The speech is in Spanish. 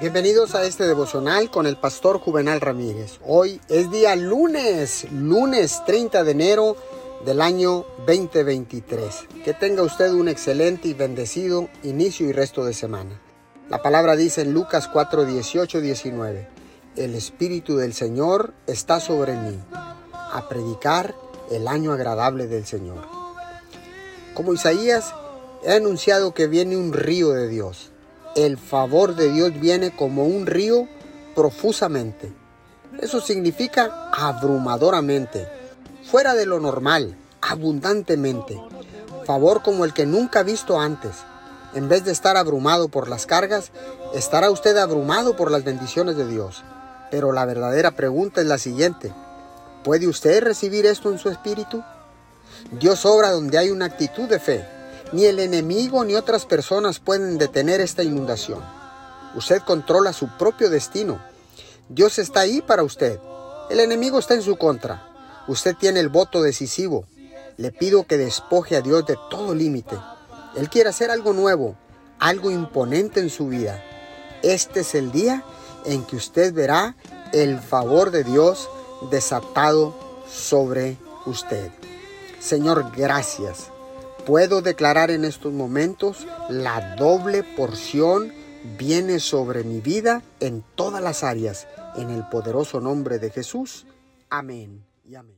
Bienvenidos a este devocional con el pastor Juvenal Ramírez. Hoy es día lunes, lunes 30 de enero del año 2023. Que tenga usted un excelente y bendecido inicio y resto de semana. La palabra dice en Lucas 4, 18, 19. El Espíritu del Señor está sobre mí, a predicar el año agradable del Señor. Como Isaías, he anunciado que viene un río de Dios el favor de Dios viene como un río profusamente. Eso significa abrumadoramente, fuera de lo normal, abundantemente. Favor como el que nunca ha visto antes. En vez de estar abrumado por las cargas, estará usted abrumado por las bendiciones de Dios. Pero la verdadera pregunta es la siguiente. ¿Puede usted recibir esto en su espíritu? Dios obra donde hay una actitud de fe ni el enemigo ni otras personas pueden detener esta inundación. Usted controla su propio destino. Dios está ahí para usted. El enemigo está en su contra. Usted tiene el voto decisivo. Le pido que despoje a Dios de todo límite. Él quiere hacer algo nuevo, algo imponente en su vida. Este es el día en que usted verá el favor de Dios desatado sobre usted. Señor, gracias Puedo declarar en estos momentos, la doble porción viene sobre mi vida en todas las áreas, en el poderoso nombre de Jesús. Amén y amén.